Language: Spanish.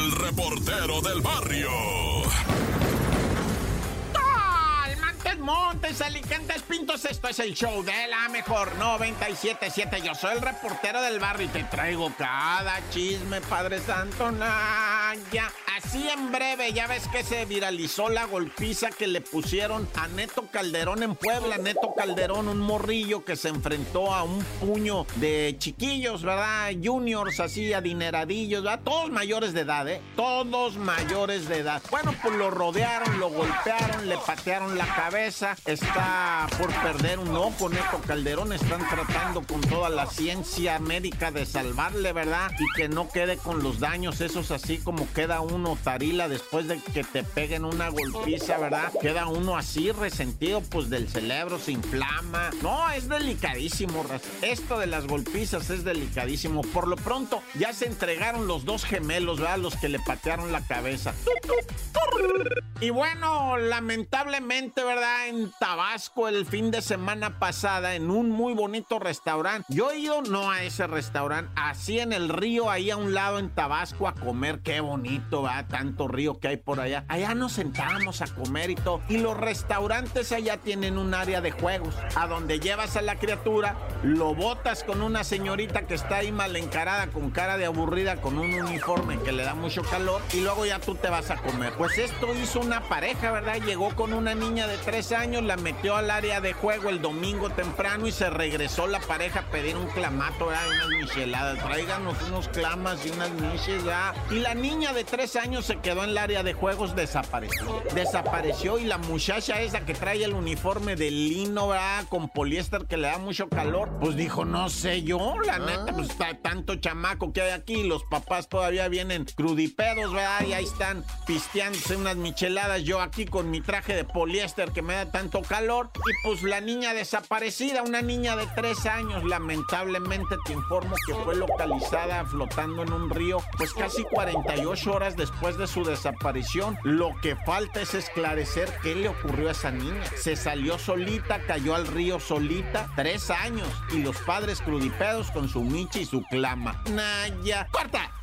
el reportero del barrio. Montes, Alicantes, Pintos, esto es el show de la mejor 977. Yo soy el reportero del barrio y te traigo cada chisme, Padre Santo, Naya. Así en breve, ya ves que se viralizó la golpiza que le pusieron a Neto Calderón en Puebla. Neto Calderón, un morrillo que se enfrentó a un puño de chiquillos, ¿verdad? Juniors, así adineradillos, ¿verdad? Todos mayores de edad, ¿eh? Todos mayores de edad. Bueno, pues lo rodearon, lo golpearon, le patearon la cabeza. Está por perder un ojo, Neto Calderón. Están tratando con toda la ciencia médica de salvarle, ¿verdad? Y que no quede con los daños esos así como queda uno Tarila después de que te peguen una golpiza, ¿verdad? Queda uno así resentido, pues del cerebro se inflama. No, es delicadísimo, esto de las golpizas es delicadísimo. Por lo pronto, ya se entregaron los dos gemelos, ¿verdad? Los que le patearon la cabeza. Y bueno, lamentablemente, ¿verdad? En Tabasco el fin de semana pasada, en un muy bonito restaurante. Yo he ido no a ese restaurante, así en el río, ahí a un lado en Tabasco a comer. Qué bonito, ¿verdad? Tanto río que hay por allá. Allá nos sentamos a comer y todo. Y los restaurantes allá tienen un área de juegos, a donde llevas a la criatura, lo botas con una señorita que está ahí mal encarada, con cara de aburrida, con un uniforme que le da mucho calor, y luego ya tú te vas a comer. Pues esto hizo una pareja, ¿verdad? Llegó con una niña de tres años, la metió al área de juego el domingo temprano y se regresó la pareja a pedir un clamato, ¿verdad? Unas micheladas. Tráiganos unos clamas y unas miches, ¿verdad? Y la niña de tres años se quedó en el área de juegos, desapareció. Desapareció y la muchacha esa que trae el uniforme de lino, ¿verdad? Con poliéster que le da mucho calor, pues dijo, no sé yo, la neta, pues está tanto chamaco que hay aquí, los papás todavía vienen crudipedos, ¿verdad? Y ahí están pisteándose unas micheladas, yo aquí con mi traje de poliéster que me da tanto calor, y pues la niña desaparecida, una niña de tres años, lamentablemente te informo que fue localizada flotando en un río, pues casi 48 horas después de su desaparición. Lo que falta es esclarecer qué le ocurrió a esa niña. Se salió solita, cayó al río solita, tres años, y los padres crudipedos con su micha y su clama. Naya, corta.